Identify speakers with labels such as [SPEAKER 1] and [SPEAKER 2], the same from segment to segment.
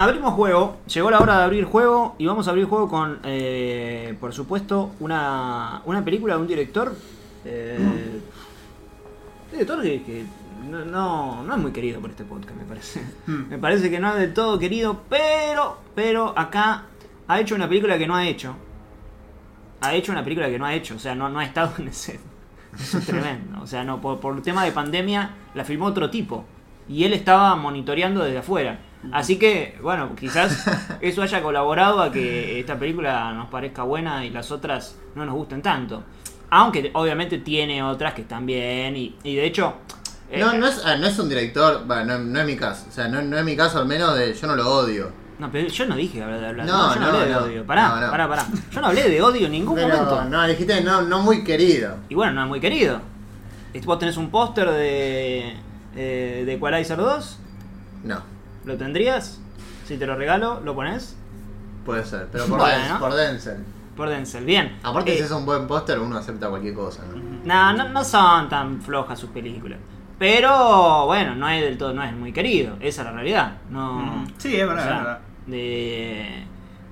[SPEAKER 1] Abrimos juego, llegó la hora de abrir juego y vamos a abrir juego con, eh, por supuesto, una, una película de un director. eh, director que, que no, no, no es muy querido por este podcast, me parece.
[SPEAKER 2] Hmm.
[SPEAKER 1] Me parece que no es del todo querido, pero, pero acá ha hecho una película que no ha hecho. Ha hecho una película que no ha hecho, o sea, no, no ha estado en ese. Eso es tremendo. O sea, no, por, por el tema de pandemia la filmó otro tipo. Y él estaba monitoreando desde afuera. Así que, bueno, quizás eso haya colaborado a que esta película nos parezca buena y las otras no nos gusten tanto. Aunque obviamente tiene otras que están bien y, y de hecho... eh,
[SPEAKER 2] No, no es, ah, no es un director, bueno, no, no es mi caso, o sea, no, no es mi caso al menos de, yo no lo odio.
[SPEAKER 1] No, pero yo no dije hablar de hablar.
[SPEAKER 2] No,
[SPEAKER 1] yo no,
[SPEAKER 2] no,
[SPEAKER 1] hablé de odio. Pará,
[SPEAKER 2] No,
[SPEAKER 1] pará, pará. Yo no hablé de odio en ningún
[SPEAKER 2] Pero
[SPEAKER 1] momento.
[SPEAKER 2] no, dijiste no, no muy querido.
[SPEAKER 1] Y bueno, no es muy querido. ¿Y ¿Vos tenés un póster de, eh, de Equalizer 2?
[SPEAKER 2] No,
[SPEAKER 1] ¿Lo tendrías? Si te lo regalo, ¿lo pones?
[SPEAKER 2] puede ser, pero por,
[SPEAKER 1] Bueno.
[SPEAKER 2] Denzel, por Denzel.
[SPEAKER 1] Por Denzel, bien.
[SPEAKER 2] Aparte,
[SPEAKER 1] Eh,
[SPEAKER 2] si es un buen póster, uno acepta cualquier cosa, ¿no?
[SPEAKER 1] No, no, no son tan flojas sus películas. Pero bueno, no es del todo, no es muy querido. Esa es la realidad. No,
[SPEAKER 3] Mm. Sí, es verdad,
[SPEAKER 1] o sea,
[SPEAKER 3] es verdad.
[SPEAKER 1] de-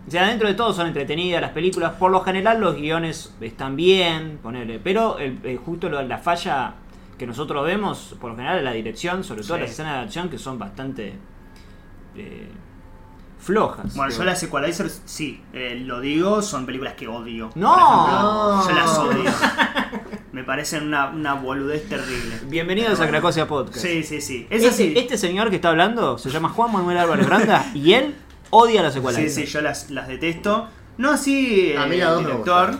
[SPEAKER 1] o sea, dentro de todo son entretenidas las películas. Por lo general los guiones están bien, ponele. Pero el- justo lo- la falla que nosotros vemos, por lo general, es la dirección, sobre todo
[SPEAKER 3] Sí.
[SPEAKER 1] las escenas de acción que son bastante eh, flojas.
[SPEAKER 3] Bueno, yo las Equalizers, sí, eh, lo digo, son películas que odio.
[SPEAKER 1] No.
[SPEAKER 3] Por ejemplo. Yo las odio. Me parecen una, una boludez terrible.
[SPEAKER 1] Bienvenidos a Cracosia Podcast.
[SPEAKER 3] Sí, sí, sí. Es
[SPEAKER 1] Este,
[SPEAKER 3] así.
[SPEAKER 1] este señor que está hablando se llama Juan Manuel Álvarez Branda y él odia las secuelas.
[SPEAKER 3] Sí, sí, yo las, las detesto. No así
[SPEAKER 2] A mí
[SPEAKER 3] eh, el
[SPEAKER 2] me
[SPEAKER 3] director.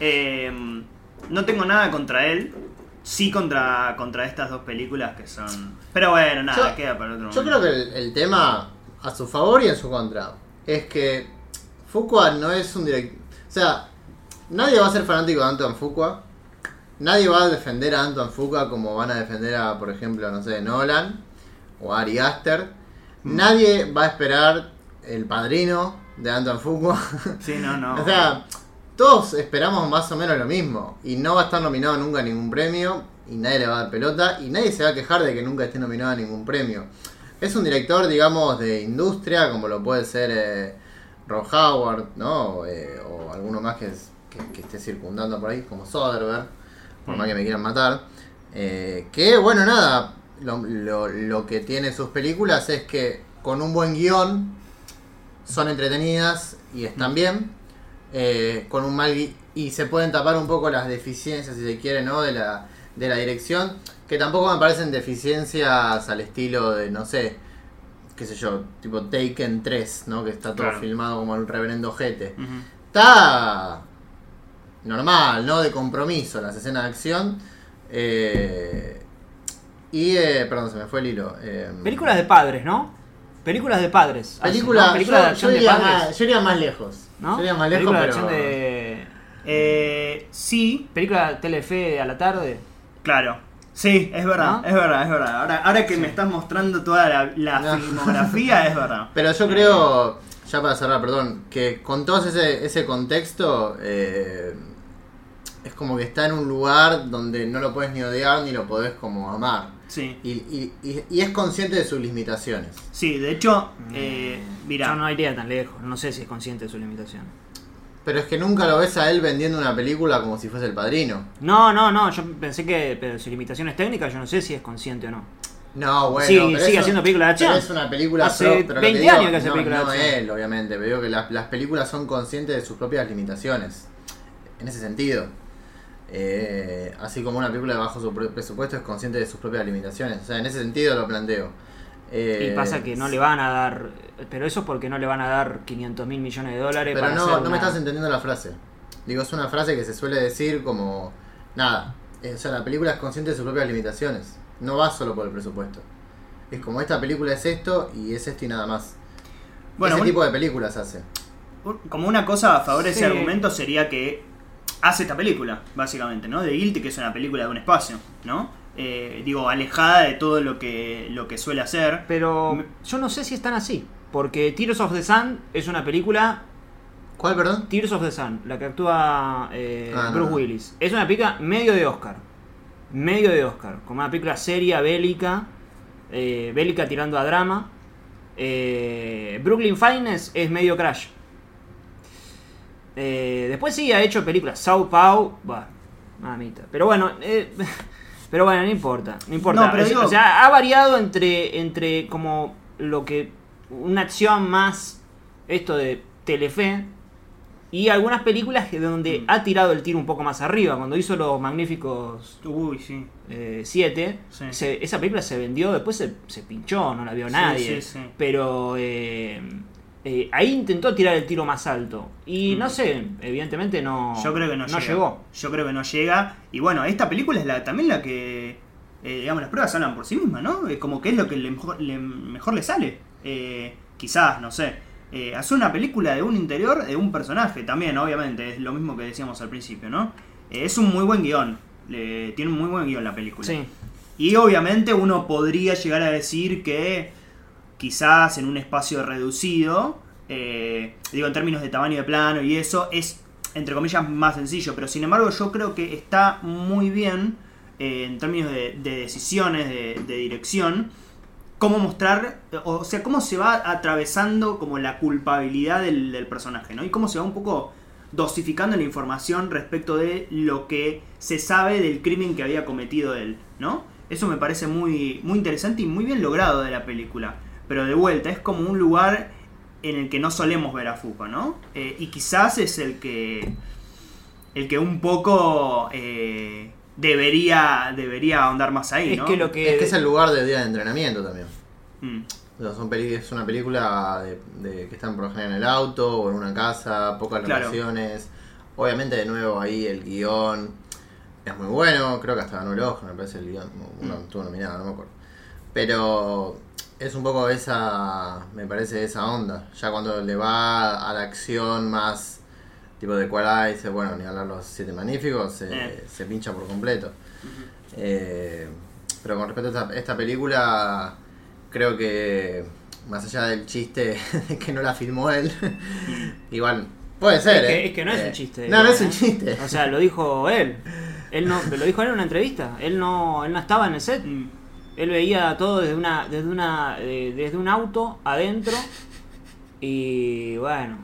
[SPEAKER 3] Eh, no tengo nada contra él. Sí contra, contra estas dos películas que son... Pero bueno, nada,
[SPEAKER 2] Yo-
[SPEAKER 3] queda para otro
[SPEAKER 2] Yo
[SPEAKER 3] momento.
[SPEAKER 2] creo que el, el tema, a su favor y en su contra, es que Fuqua no es un director. O sea, nadie va a ser fanático de Antoine Fuqua. Nadie va a defender a Antoine Fuqua como van a defender a, por ejemplo, no sé, Nolan o Ari Aster.
[SPEAKER 3] Mm.
[SPEAKER 2] Nadie va a esperar el padrino de Antoine Fuqua.
[SPEAKER 3] Sí, no, no.
[SPEAKER 2] O sea, todos esperamos más o menos lo mismo. Y no va a estar nominado nunca a ningún premio. Y nadie le va a dar pelota. Y nadie se va a quejar de que nunca esté nominado a ningún premio. Es un director, digamos, de industria, como lo puede ser eh, Ron Howard, ¿no? Eh, o alguno más que, es- que, que esté circundando por ahí, como Soderbergh, por más que me quieran matar. Eh, que, bueno, nada, lo, lo- lo que tiene sus películas es que con un buen guion son entretenidas y están bien. eh, con un mal y se pueden tapar un poco las deficiencias, si se quiere, ¿no? De la, de la dirección, que tampoco me parecen deficiencias al estilo de, no sé, qué sé yo, tipo Taken 3, ¿no? Que está todo
[SPEAKER 3] Claro.
[SPEAKER 2] filmado como el reverendo Jete. Está normal, ¿no? De compromiso las escenas de acción. eh, y, eh, perdón, se me fue el hilo. eh,
[SPEAKER 1] Películas de padres, ¿no? Películas de padres.
[SPEAKER 2] Película,
[SPEAKER 1] ¿no? Películas de
[SPEAKER 2] yo,
[SPEAKER 1] acción
[SPEAKER 2] yo
[SPEAKER 1] de padres.
[SPEAKER 2] más, yo iría más lejos.
[SPEAKER 1] ¿no?
[SPEAKER 2] Yo iría más lejos,
[SPEAKER 1] Películas de
[SPEAKER 2] pero...
[SPEAKER 1] acción de.
[SPEAKER 3] Eh, sí,
[SPEAKER 1] Película de Telefe a la tarde.
[SPEAKER 3] Claro. Sí, es verdad,
[SPEAKER 1] ¿No?
[SPEAKER 3] es verdad, es verdad. Ahora, ahora que me estás mostrando toda la, la
[SPEAKER 2] No.
[SPEAKER 3] filmografía, es verdad.
[SPEAKER 2] Pero yo creo, ya para cerrar, perdón, que con todo ese, ese contexto, eh, es como que está en un lugar donde no lo puedes ni odiar ni lo podés como amar.
[SPEAKER 3] Sí,
[SPEAKER 2] Y, y- y- y es consciente de sus limitaciones.
[SPEAKER 3] sí, de hecho, eh, mira,
[SPEAKER 1] Yo no iría tan lejos. No sé si es consciente de su limitación.
[SPEAKER 2] Pero es que nunca lo ves a él vendiendo una película como si fuese el padrino.
[SPEAKER 1] No, no, no. Yo pensé que. Pero sus limitaciones técnicas, yo no sé si es consciente o no.
[SPEAKER 2] No, bueno,
[SPEAKER 1] Sí,
[SPEAKER 2] pero
[SPEAKER 1] sigue haciendo películas de acción.
[SPEAKER 2] pero es una película
[SPEAKER 1] Hace
[SPEAKER 2] pro- pero lo
[SPEAKER 1] 20
[SPEAKER 2] digo,
[SPEAKER 1] años que hace
[SPEAKER 2] no,
[SPEAKER 1] películas de
[SPEAKER 2] no
[SPEAKER 1] acción.
[SPEAKER 2] él, obviamente, pero digo que las, las películas son conscientes de sus propias limitaciones. En ese sentido. Eh, así como una película de bajo su pre- presupuesto es consciente de sus propias limitaciones. O sea, en ese sentido lo planteo. Eh,
[SPEAKER 1] Y pasa que no le van a dar. Pero eso es porque no le van a dar 500 mil millones de dólares
[SPEAKER 2] Pero
[SPEAKER 1] para
[SPEAKER 2] no,
[SPEAKER 1] hacer
[SPEAKER 2] no me estás entendiendo la frase. Digo, es una frase que se suele decir como. Nada. eh, O sea, la película es consciente de sus propias limitaciones. No va solo por el presupuesto. Es como esta película es esto y es esto y nada más.
[SPEAKER 3] bueno,
[SPEAKER 2] Ese
[SPEAKER 3] un-
[SPEAKER 2] tipo de películas hace.
[SPEAKER 3] como una cosa a favor de
[SPEAKER 1] Sí.
[SPEAKER 3] ese argumento sería que hace esta película, básicamente, ¿no? De Guilty, que es una película de un espacio, ¿no? Eh, digo, alejada de todo lo que, lo que suele hacer.
[SPEAKER 1] Pero yo no sé si están así. Porque Tears of the Sun es una película.
[SPEAKER 2] ¿Cuál, perdón?
[SPEAKER 1] Tears of the Sun, la que actúa eh,
[SPEAKER 2] Ah,
[SPEAKER 1] Bruce
[SPEAKER 2] no.
[SPEAKER 1] Willis. Es una película medio de Oscar. Medio de Oscar. Como una película seria, bélica. eh, bélica tirando a drama. Eh, Brooklyn Finest es medio crash. Eh, después sí ha hecho películas. Sao Pau, bah, mamita. Pero bueno, eh, pero bueno, no importa, no importa.
[SPEAKER 3] No, pero
[SPEAKER 1] Es-
[SPEAKER 3] digo-
[SPEAKER 1] o sea, ha variado entre, entre como lo que una acción más esto de Telefe y algunas películas que donde
[SPEAKER 3] Mm.
[SPEAKER 1] ha tirado el tiro un poco más arriba. Cuando hizo los magníficos
[SPEAKER 3] Uy, sí.
[SPEAKER 1] 7,
[SPEAKER 3] Sí.
[SPEAKER 1] esa película se vendió, después se, se pinchó, no la vio nadie.
[SPEAKER 3] sí, sí.
[SPEAKER 1] Pero eh, eh, ahí intentó tirar el tiro más alto. Y
[SPEAKER 3] Mm.
[SPEAKER 1] no sé, evidentemente no,
[SPEAKER 3] Yo creo que no, llega.
[SPEAKER 1] llegó.
[SPEAKER 3] Yo creo que no llega. Y bueno, esta película es la, también la que, eh, digamos, las pruebas hablan por sí mismas, ¿no? Es como que es lo que le mejor le, mejor le sale. Eh, quizás, no sé. Eh, hacer una película de un interior de un personaje también, obviamente, es lo mismo que decíamos al principio, ¿no? Eh, es un muy buen guion. Tiene un muy buen guion la película.
[SPEAKER 1] Sí.
[SPEAKER 3] Y obviamente uno podría llegar a decir que quizás en un espacio reducido, eh, digo en términos de tamaño de plano y eso, es entre comillas más sencillo, pero sin embargo yo creo que está muy bien eh, en términos de, de decisiones, de, de dirección, cómo mostrar, o sea, cómo se va atravesando como la culpabilidad del, del personaje, ¿no? Y cómo se va un poco dosificando la información respecto de lo que se sabe del crimen que había cometido él, ¿no? Eso me parece muy, muy interesante y muy bien logrado de la película. Pero de vuelta, es como un lugar en el que no solemos ver a Foucault, ¿no? Eh, y quizás es el que. el que un poco eh, debería. debería ahondar más ahí,
[SPEAKER 1] Es
[SPEAKER 3] ¿no?
[SPEAKER 1] que lo que.
[SPEAKER 2] Es que es el lugar de día de entrenamiento también.
[SPEAKER 3] Mm,
[SPEAKER 2] O sea, son peli- es una película de, de que están por lo general en el auto o en una casa, pocas
[SPEAKER 3] Claro.
[SPEAKER 2] locaciones. Obviamente, de nuevo, ahí el guion es muy bueno. Creo que hasta ganó el Oscar, me parece el guion. Uno
[SPEAKER 3] Mm.
[SPEAKER 2] estuvo nominado, no me acuerdo. Pero es un poco esa, me parece, esa onda. Ya cuando le va a la acción más tipo de cual dice, bueno, ni hablar los siete magníficos, se,
[SPEAKER 3] Eh.
[SPEAKER 2] se pincha por completo. Eh, pero con respecto a esta, esta película, creo que más allá del chiste de que no la filmó él, igual puede ser.
[SPEAKER 1] Es que,
[SPEAKER 2] ¿eh?
[SPEAKER 1] es que no es
[SPEAKER 2] Eh,
[SPEAKER 1] un chiste.
[SPEAKER 2] No, no es
[SPEAKER 1] ¿eh?
[SPEAKER 2] un chiste.
[SPEAKER 1] O sea, lo dijo él. Él no, lo dijo él en una entrevista. Él no, él no estaba en el set.
[SPEAKER 3] mm.
[SPEAKER 1] Él veía todo desde una, desde una, eh, desde un auto adentro y bueno,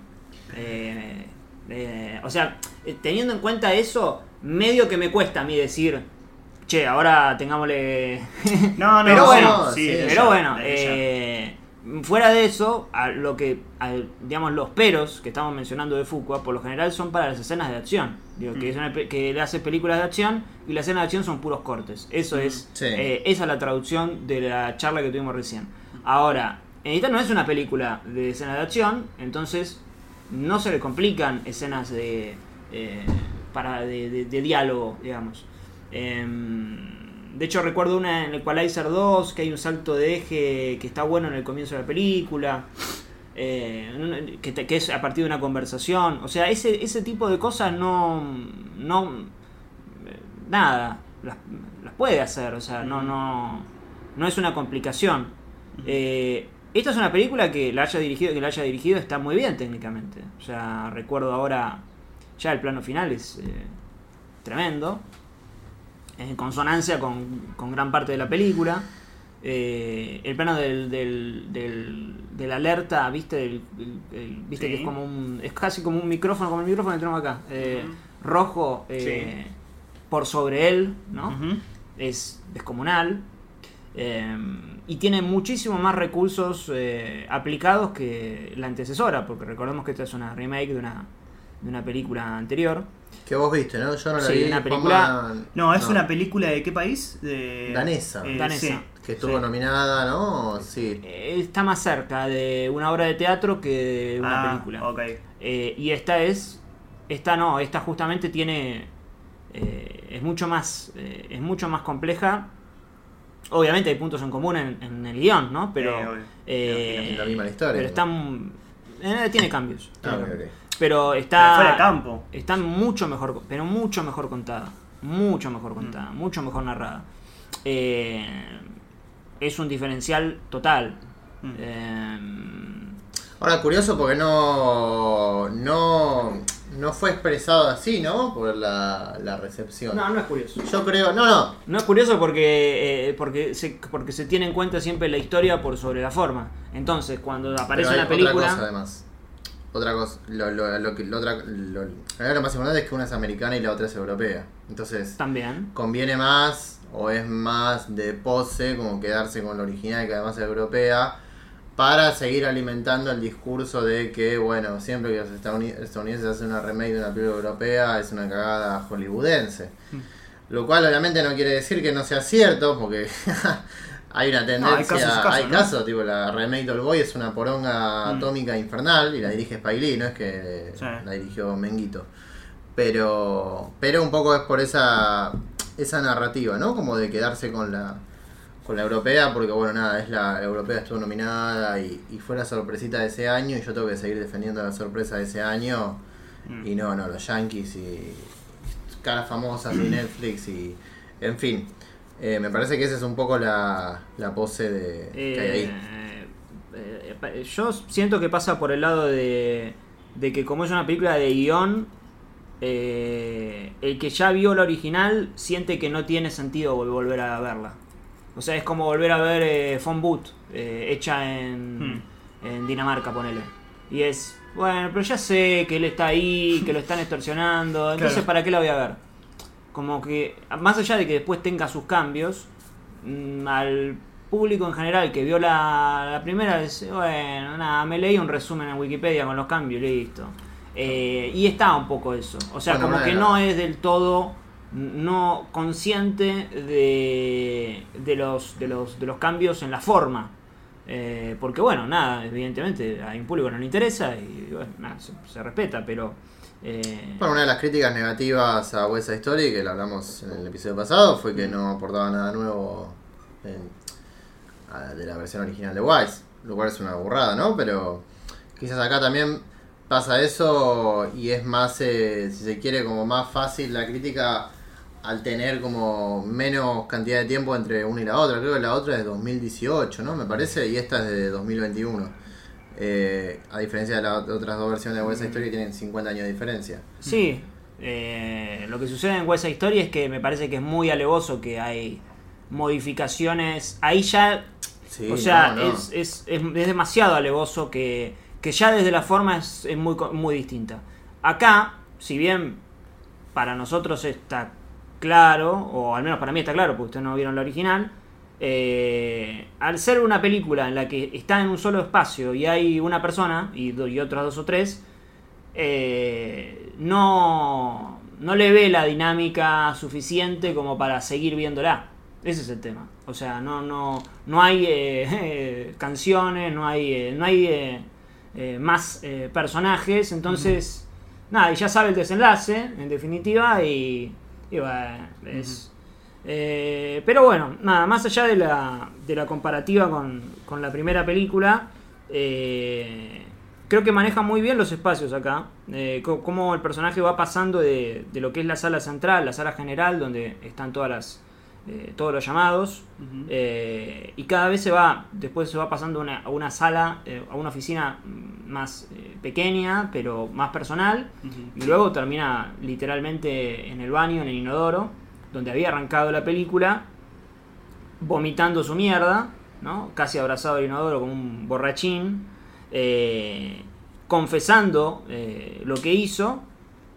[SPEAKER 1] eh, eh, o sea, eh, teniendo en cuenta eso, medio que me cuesta a mí decir, che, ahora tengámosle,
[SPEAKER 3] No, no,
[SPEAKER 1] Pero bueno,
[SPEAKER 3] sí,
[SPEAKER 2] sí,
[SPEAKER 1] pero
[SPEAKER 3] ella,
[SPEAKER 1] bueno, eh, fuera de eso, a lo que, a- digamos, los peros que estamos mencionando de Foucault, por lo general son para las escenas de acción. Digo, que,
[SPEAKER 3] Mm.
[SPEAKER 1] es una que le hace películas de acción y las escenas de acción son puros cortes. Eso
[SPEAKER 3] Mm.
[SPEAKER 1] es,
[SPEAKER 2] Sí.
[SPEAKER 1] eh, esa es la traducción de la charla que tuvimos recién. Ahora, en esta no es una película de escenas de acción, entonces no se le complican escenas de, eh, para de, de- de diálogo, digamos. Em, de hecho, recuerdo una en el Equalizer 2, que hay un salto de eje que está bueno en el comienzo de la película. Eh, que, te- que es a partir de una conversación. O sea, ese, ese tipo de cosas no. no eh, nada. Las, las puede hacer. O sea, no, no. No es una complicación. Eh, esta es una película que la haya dirigido, que la haya dirigido está muy bien técnicamente. O sea, recuerdo ahora. Ya el plano final es eh, tremendo. En consonancia con, con gran parte de la película. Eh, el plano del, del, del, del alerta, viste, del- el- el- viste
[SPEAKER 3] Sí.
[SPEAKER 1] que es como un, es casi como un micrófono, como el micrófono que tenemos acá, eh, rojo eh, por sobre él, ¿no?
[SPEAKER 3] Ujú.
[SPEAKER 1] es descomunal eh, y tiene muchísimo más recursos eh, aplicados que la antecesora, porque recordemos que esta es una remake de una, de una película anterior.
[SPEAKER 2] Que vos viste, ¿no? Yo no la
[SPEAKER 1] Sí,
[SPEAKER 2] vi.
[SPEAKER 1] una película-
[SPEAKER 3] No, es una película de qué país? De...
[SPEAKER 2] Danesa.
[SPEAKER 1] Danesa.
[SPEAKER 2] Que estuvo
[SPEAKER 3] Sí.
[SPEAKER 2] nominada, ¿no? Sí.
[SPEAKER 1] Eh, está más cerca de una obra de teatro que de una
[SPEAKER 3] Ah,
[SPEAKER 1] película.
[SPEAKER 3] ok.
[SPEAKER 1] Eh, y esta es, esta no, esta justamente tiene, eh, es mucho más, eh, es mucho más compleja. Obviamente hay puntos en común en, en el guion, ¿no? Pero,
[SPEAKER 3] Eh,
[SPEAKER 1] eh,
[SPEAKER 2] Es la misma historia.
[SPEAKER 1] pero están, eh, tiene cambios.
[SPEAKER 2] Ah,
[SPEAKER 1] cambios.
[SPEAKER 2] ok.
[SPEAKER 1] Pero
[SPEAKER 3] Pero
[SPEAKER 1] está,
[SPEAKER 3] fuera de campo.
[SPEAKER 1] está mucho mejor, pero mucho mejor contada, mucho
[SPEAKER 3] Mm.
[SPEAKER 1] mejor contada, mucho mejor narrada. Eh, es un diferencial total.
[SPEAKER 3] Mm.
[SPEAKER 1] Eh,
[SPEAKER 2] Ahora, curioso porque no, no, no fue expresado así, ¿no? Por la, la recepción.
[SPEAKER 1] No, no es curioso.
[SPEAKER 2] Yo creo, no, no,
[SPEAKER 1] No es curioso porque, eh, porque, se, porque se tiene en cuenta siempre la historia por sobre la forma. Entonces, cuando aparece una película...
[SPEAKER 2] Otra cosa además. Otra cosa, lo, lo, lo que- lo otra, lo, lo más importante es que una es americana y la otra es europea. Entonces,
[SPEAKER 1] También.
[SPEAKER 2] conviene más o es más de pose como quedarse con la original que además es europea para seguir alimentando el discurso de que, bueno, siempre que los estadouni- estadounidenses hacen una remake de una película europea es una cagada hollywoodense. Lo cual obviamente no quiere decir que no sea cierto, porque hay una tendencia,
[SPEAKER 3] hay casos y casos,
[SPEAKER 2] hay
[SPEAKER 3] ¿no?
[SPEAKER 2] casos, tipo la remake del Boy es una poronga
[SPEAKER 3] Mm.
[SPEAKER 2] atómica infernal y la dirige Spike Lee, no es que
[SPEAKER 3] Sí.
[SPEAKER 2] la dirigió Menguito. Pero, pero un poco es por esa, esa narrativa, ¿no? Como de quedarse con la, con la europea, porque bueno, nada, es la, la europea estuvo nominada y, y fue la sorpresita de ese año y yo tengo que seguir defendiendo la sorpresa de ese año.
[SPEAKER 3] Mm.
[SPEAKER 2] Y no, no, los Yankees y caras famosas y Netflix y... En fin, eh, me parece que esa es un poco la, la pose de, que hay ahí.
[SPEAKER 1] Eh, eh, eh, yo siento que pasa por el lado de, de que como es una película de guion, eh, el que ya vio la original siente que no tiene sentido vol- volver a verla. O sea, es como volver a ver eh, Phone Boot, eh, hecha en,
[SPEAKER 3] Hmm.
[SPEAKER 1] en Dinamarca, ponele. Y es, bueno, pero ya sé que él está ahí, que lo están extorsionando, entonces
[SPEAKER 3] Claro.
[SPEAKER 1] ¿para qué la voy a ver? Como que, más allá de que después tenga sus cambios, mm, al público en general que vio la, la primera, dice, bueno, nada, me leí un resumen en Wikipedia con los cambios y listo. Eh, y está un poco eso. O sea,
[SPEAKER 2] Bueno,
[SPEAKER 1] como que no es del todo no consciente de, de los de los de los cambios en la forma Eh, porque bueno nada evidentemente hay un público que no le interesa y bueno nada, se, se respeta pero eh,
[SPEAKER 2] Bueno, una de las críticas negativas a West Side Story, que lo hablamos en el episodio pasado, fue que no aportaba nada nuevo en- a- de la versión original de Wise, lo cual es una burrada, ¿no? Pero quizás acá también pasa eso y es más, eh, si se quiere, como más fácil la crítica al tener como menos cantidad de tiempo entre una y la otra. Creo que la otra es de 2018, ¿no? Me parece, y esta es de 2021. Eh, a diferencia de las otras dos versiones de West Side Story que tienen 50 años de diferencia.
[SPEAKER 1] Sí, eh, lo que sucede en West Side Story es que me parece que es muy alevoso que hay modificaciones. Ahí ya,
[SPEAKER 2] Sí,
[SPEAKER 1] o sea,
[SPEAKER 2] no, no.
[SPEAKER 1] Es, es, es, es demasiado alevoso que, que ya desde la forma es, muy, muy distinta. Acá, si bien para nosotros está claro, o al menos para mí está claro, porque ustedes no vieron la original, eh, al ser una película en la que está en un solo espacio y hay una persona y, y otros dos o tres, eh, no, no le ve la dinámica suficiente como para seguir viéndola. Ese es el tema. O sea, no, no, no hay eh, canciones, no hay, no hay eh, más eh, personajes, entonces, nada, y ya sabe el desenlace, en definitiva, y, y es... eh, pero bueno, nada, más allá de la, de la comparativa con, con la primera película, creo que maneja muy bien los espacios acá. Cómo el personaje va pasando de, de lo que es la sala central, la sala general, donde están todas las, eh, todos los llamados. Eh, y cada vez se va, después se va pasando a una, a una sala, eh, a una oficina más eh, pequeña, pero más personal. Y luego termina literalmente en el baño, en el inodoro, donde había arrancado la película, vomitando su mierda, ¿no? Casi abrazado al inodoro como un borrachín, confesando lo que hizo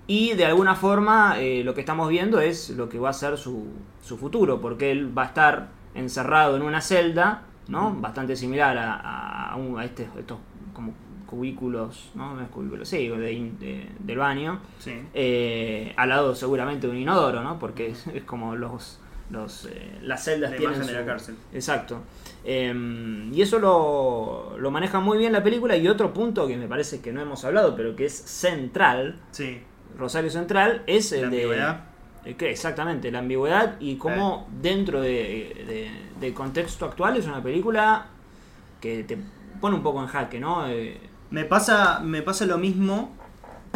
[SPEAKER 1] y de alguna forma eh, lo que estamos viendo es lo que va a ser su, su futuro, porque él va a estar encerrado en una celda, ¿no? Bastante similar a, a, a un- a este- estos como cubículos, ¿no? No es cubículos, sí, de- de- del baño,
[SPEAKER 3] Sí.
[SPEAKER 1] eh, al lado seguramente de un inodoro, ¿no? Porque es, es como los, los eh, las celdas
[SPEAKER 3] La
[SPEAKER 1] tienen
[SPEAKER 3] de la cárcel.
[SPEAKER 1] Exacto. Eh, y eso lo, lo maneja muy bien la película. Y otro punto que me parece que no hemos hablado, pero que es central,
[SPEAKER 3] Sí.
[SPEAKER 1] Rosario Central, es el
[SPEAKER 3] La
[SPEAKER 1] de.
[SPEAKER 3] ambigüedad.
[SPEAKER 1] eh, que exactamente, la ambigüedad y cómo dentro de, de- del contexto actual es una película que te pone un poco en jaque, ¿no? Eh,
[SPEAKER 3] Me pasa, me pasa lo mismo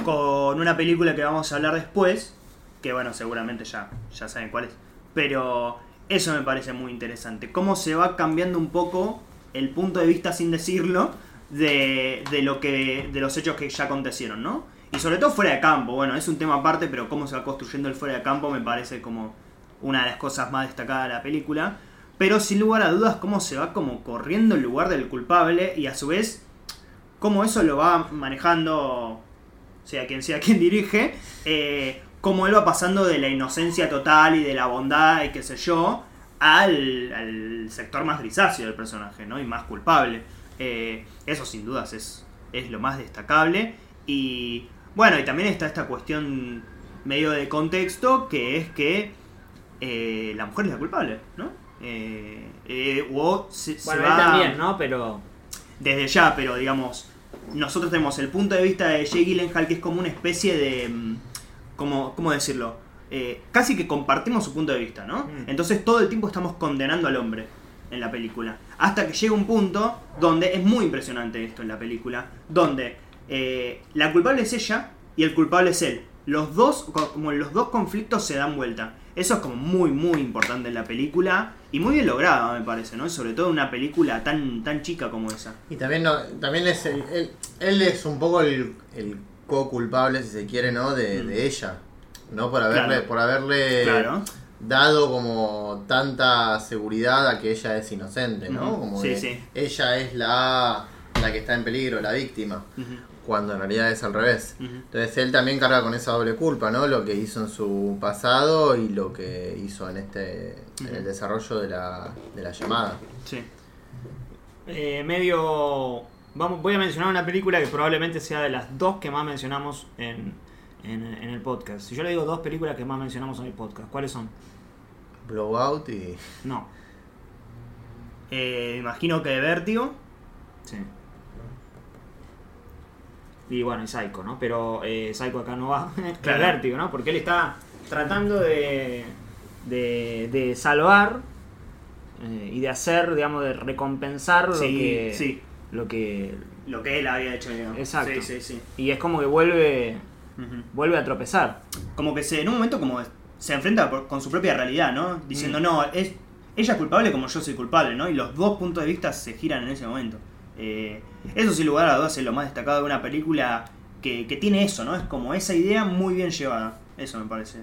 [SPEAKER 3] con una película que vamos a hablar después, que bueno, seguramente ya, ya saben cuál es. Pero eso me parece muy interesante. Cómo se va cambiando un poco el punto de vista sin decirlo de, de lo que. de los hechos que ya acontecieron, ¿no? Y sobre todo fuera de campo, bueno, es un tema aparte, pero cómo se va construyendo el fuera de campo me parece como una de las cosas más destacadas de la película. Pero sin lugar a dudas, cómo se va como corriendo el lugar del culpable y a su vez, cómo eso lo va manejando, sea quien sea quien dirige, eh, cómo él va pasando de la inocencia total y de la bondad y qué sé yo, al, al sector más grisáceo del personaje, ¿no? Y más culpable. Eh, eso sin dudas es, es lo más destacable. Y bueno, y también está esta cuestión medio de contexto, que es que eh, la mujer es la culpable, ¿no? Eh, eh, o se, se
[SPEAKER 1] Bueno,
[SPEAKER 3] va
[SPEAKER 1] él también, ¿no? Pero.
[SPEAKER 3] desde ya, pero digamos, nosotros tenemos el punto de vista de Jay Gyllenhaal que es como una especie de, mm, como, ¿cómo decirlo? Eh, casi que compartimos su punto de vista, ¿no?
[SPEAKER 1] Mm.
[SPEAKER 3] Entonces todo el tiempo estamos condenando al hombre en la película. Hasta que llega un punto donde es muy impresionante esto en la película, donde eh, la culpable es ella y el culpable es él. Los dos, co- como los dos conflictos se dan vuelta. Eso es como muy, muy importante en la película y muy bien logrado, me parece, ¿no? Sobre todo en una película tan, tan chica como esa.
[SPEAKER 2] Y también, no, también es el- él, él es un poco el, el co-culpable, si se quiere, ¿no? De,
[SPEAKER 3] Mm.
[SPEAKER 2] de ella. ¿No? Por haberle,
[SPEAKER 3] Claro.
[SPEAKER 2] por haberle
[SPEAKER 3] Claro.
[SPEAKER 2] dado como tanta seguridad a que ella es inocente, ¿no? Como
[SPEAKER 3] Sí, sí.
[SPEAKER 2] ella es la, la que está en peligro, la víctima. Cuando en realidad es al revés. Entonces él también carga con esa doble culpa, ¿no? Lo que hizo en su pasado y lo que hizo en este en el desarrollo de la, de la llamada.
[SPEAKER 3] Sí.
[SPEAKER 1] eh, medio. Vamos, voy a mencionar una película que probablemente sea de las dos que más mencionamos en, en, en el podcast. Si yo le digo dos películas que más mencionamos en el podcast, ¿cuáles son?
[SPEAKER 2] Blowout y.
[SPEAKER 1] No.
[SPEAKER 3] Eh, imagino que Vértigo.
[SPEAKER 1] Sí. Y bueno, y Psycho, ¿no? Pero eh, Psycho acá no va.
[SPEAKER 3] Claro.
[SPEAKER 1] Vértigo, ¿no? Porque él está tratando de, de, de salvar eh, y de hacer, digamos, de recompensar lo que.
[SPEAKER 3] sí.
[SPEAKER 1] Lo que.
[SPEAKER 3] Lo que él había hecho, digamos.
[SPEAKER 1] Exacto.
[SPEAKER 3] Sí, sí, sí.
[SPEAKER 1] Y es como que vuelve. Vuelve a tropezar.
[SPEAKER 3] Como que se, en un momento como se enfrenta por- con su propia realidad, ¿no? Diciendo,
[SPEAKER 1] Mm.
[SPEAKER 3] no, es, ella es culpable como yo soy culpable, ¿no? Y los dos puntos de vista se giran en ese momento. Eh, eso sin lugar a dudas es lo más destacado de una película que, que tiene eso, ¿no? Es como esa idea muy bien llevada. Eso me parece.